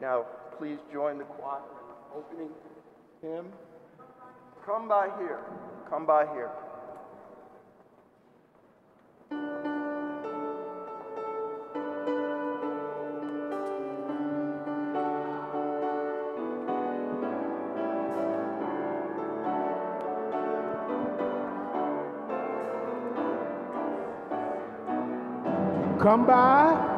Now, please join the choir opening hymn. Come by here. Come by here. Come by.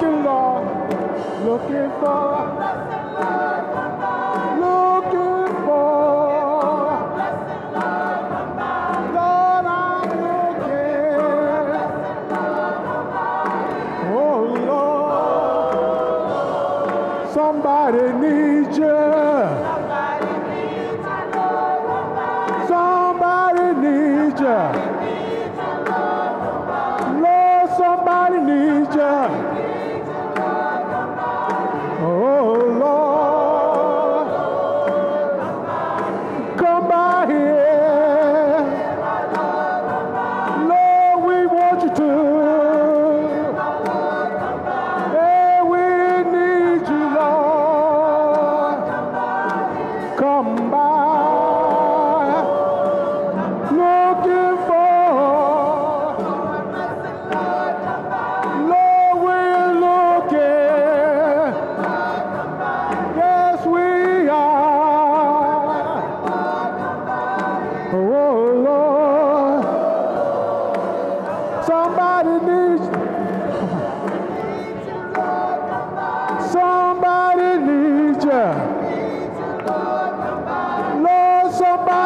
looking for, looking for. Looking for. Lord, I'm looking. Oh, Lord. Somebody needs you. Somebody needs you.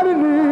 Hallelujah.